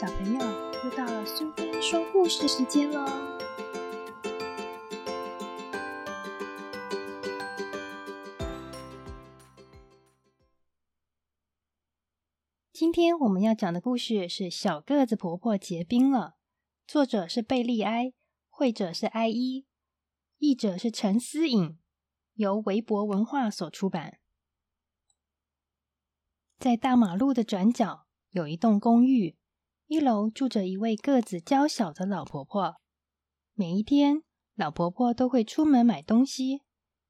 小朋友，又到了苏菲说故事时间喽！今天我们要讲的故事是《小个子婆婆结冰了》，作者是贝利埃，绘者是埃伊，译者是陈思颖，由维博文化所出版。在大马路的转角有一栋公寓。一楼住着一位个子娇小的老婆婆。每一天，老婆婆都会出门买东西，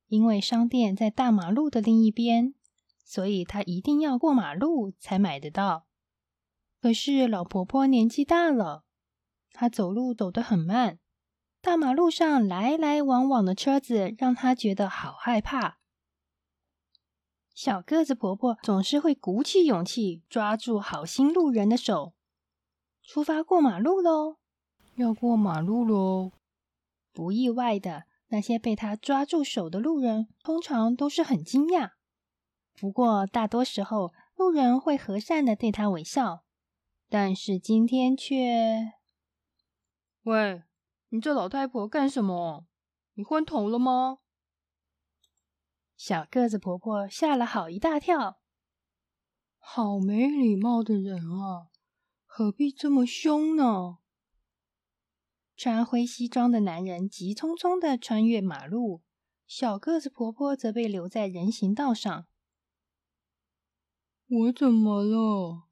因为商店在大马路的另一边，所以她一定要过马路才买得到。可是老婆婆年纪大了，她走路走得很慢，大马路上来来往往的车子让她觉得好害怕。小个子婆婆总是会鼓起勇气，抓住好心路人的手。出发过马路喽！要过马路喽！不意外的，那些被他抓住手的路人，通常都是很惊讶。不过，大多时候，路人会和善的对他微笑。但是今天却……喂，你这老太婆干什么？你昏头了吗？小个子婆婆吓了好一大跳。好没礼貌的人啊！何必这么凶呢？穿灰西装的男人急匆匆的穿越马路，小个子婆婆则被留在人行道上。我怎么了？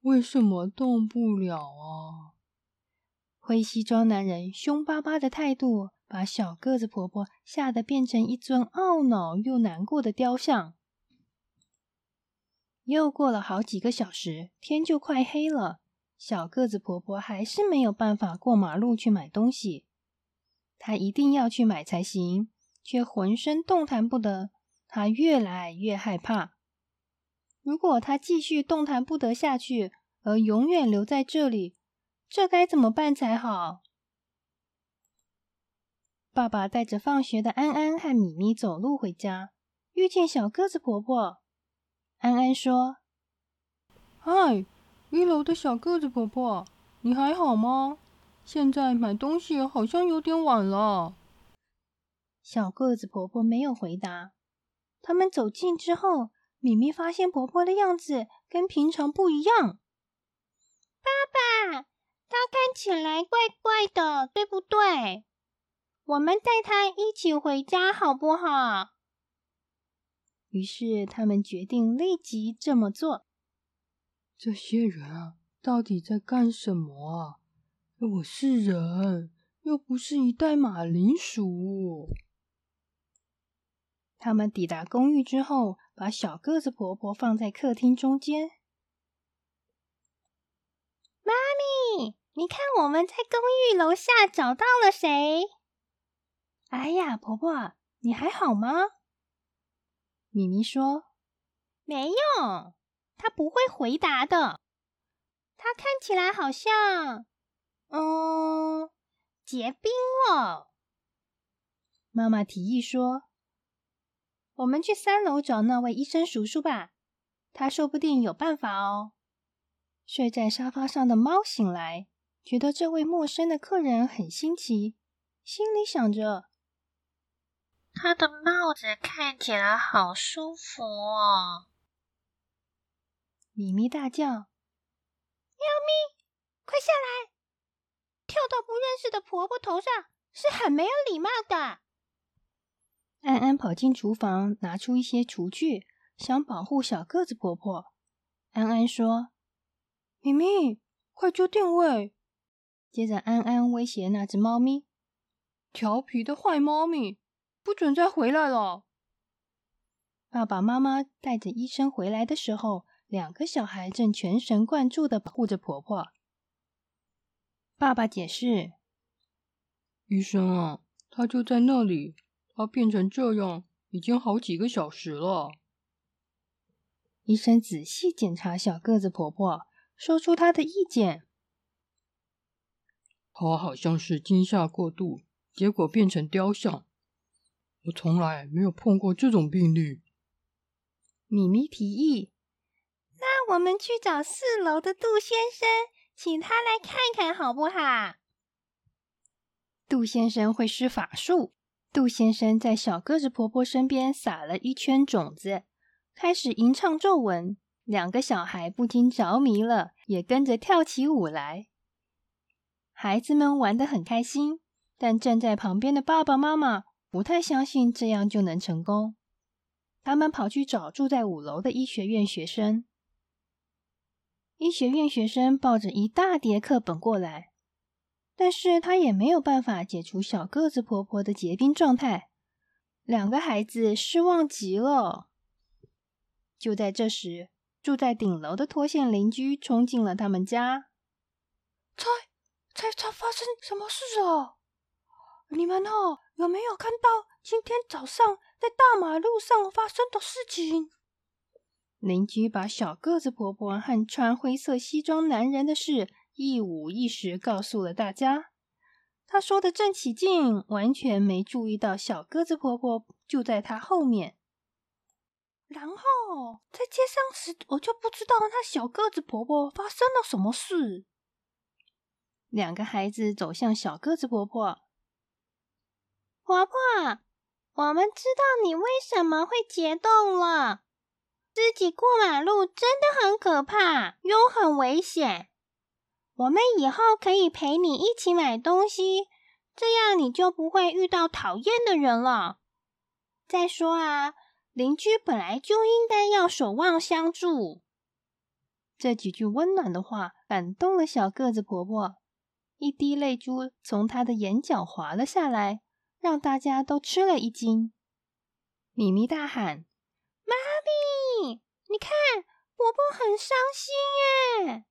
为什么动不了啊？灰西装男人凶巴巴的态度，把小个子婆婆吓得变成一尊懊恼又难过的雕像。又过了好几个小时，天就快黑了。小个子婆婆还是没有办法过马路去买东西，她一定要去买才行，却浑身动弹不得。她越来越害怕，如果她继续动弹不得下去，而永远留在这里，这该怎么办才好？爸爸带着放学的安安和米米走路回家，遇见小个子婆婆。安安说：“嗨。”一楼的小个子婆婆，你还好吗？现在买东西好像有点晚了。小个子婆婆没有回答。他们走近之后，米米发现婆婆的样子跟平常不一样。爸爸，她看起来怪怪的，对不对？我们带她一起回家好不好？于是他们决定立即这么做。这些人啊，到底在干什么啊？我是人，又不是一袋马铃薯。他们抵达公寓之后，把小个子婆婆放在客厅中间。妈咪，你看我们在公寓楼下找到了谁？哎呀，婆婆，你还好吗？米米说：“没用。”他不会回答的。他看起来好像，嗯，结冰了。妈妈提议说：“我们去三楼找那位医生叔叔吧，他说不定有办法哦。”睡在沙发上的猫醒来，觉得这位陌生的客人很新奇，心里想着：“他的帽子看起来好舒服哦。”咪咪大叫：“喵咪，快下来！跳到不认识的婆婆头上是很没有礼貌的。”安安跑进厨房，拿出一些厨具，想保护小个子婆婆。安安说：“咪咪，快就定位！”接着，安安威胁那只猫咪：“调皮的坏猫咪，不准再回来了！”爸爸妈妈带着医生回来的时候。两个小孩正全神贯注的保护着婆婆。爸爸解释：“医生啊，他就在那里。他变成这样已经好几个小时了。”医生仔细检查小个子婆婆，说出他的意见：“他好像是惊吓过度，结果变成雕像。我从来没有碰过这种病例。”米咪提议。我们去找四楼的杜先生，请他来看看好不好？杜先生会施法术。杜先生在小个子婆婆身边撒了一圈种子，开始吟唱咒文。两个小孩不禁着迷了，也跟着跳起舞来。孩子们玩得很开心，但站在旁边的爸爸妈妈不太相信这样就能成功。他们跑去找住在五楼的医学院学生。医学院学生抱着一大叠课本过来。但是他也没有办法解除小个子婆婆的结冰状态，两个孩子失望极了。就在这时，住在顶楼的脱线邻居冲进了他们家。猜猜猜，发生什么事了？你们哦，有没有看到今天早上在大马路上发生的事情？邻居把小个子婆婆和穿灰色西装男人的事。一五一十告诉了大家，他说的正起劲，完全没注意到小个子婆婆就在他后面。然后在街上时，我就不知道那小个子婆婆发生了什么事。两个孩子走向小个子婆婆，婆婆，我们知道你为什么会结冻了，自己过马路真的很可怕，又很危险。我们以后可以陪你一起买东西，这样你就不会遇到讨厌的人了。再说啊，邻居本来就应该要守望相助。这几句温暖的话感动了小个子婆婆，一滴泪珠从她的眼角滑了下来，让大家都吃了一惊。咪咪大喊：“妈咪，你看，婆婆很伤心耶！”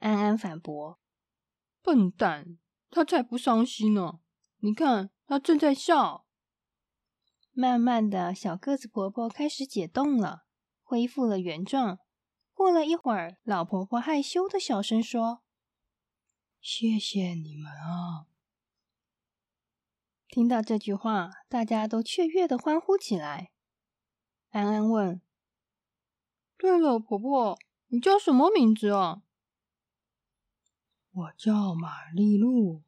安安反驳：“笨蛋，他才不伤心呢！你看，他正在笑。”慢慢的小个子婆婆开始解冻了，恢复了原状。过了一会儿，老婆婆害羞的小声说：“谢谢你们啊！”听到这句话，大家都雀跃的欢呼起来。安安问：“对了，婆婆，你叫什么名字啊？”我叫玛丽露，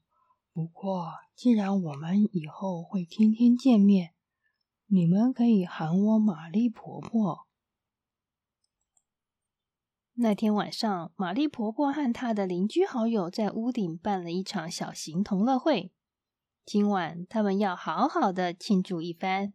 不过既然我们以后会天天见面，你们可以喊我玛丽婆婆。那天晚上，玛丽婆婆和她的邻居好友在屋顶办了一场小型同乐会。今晚他们要好好的庆祝一番。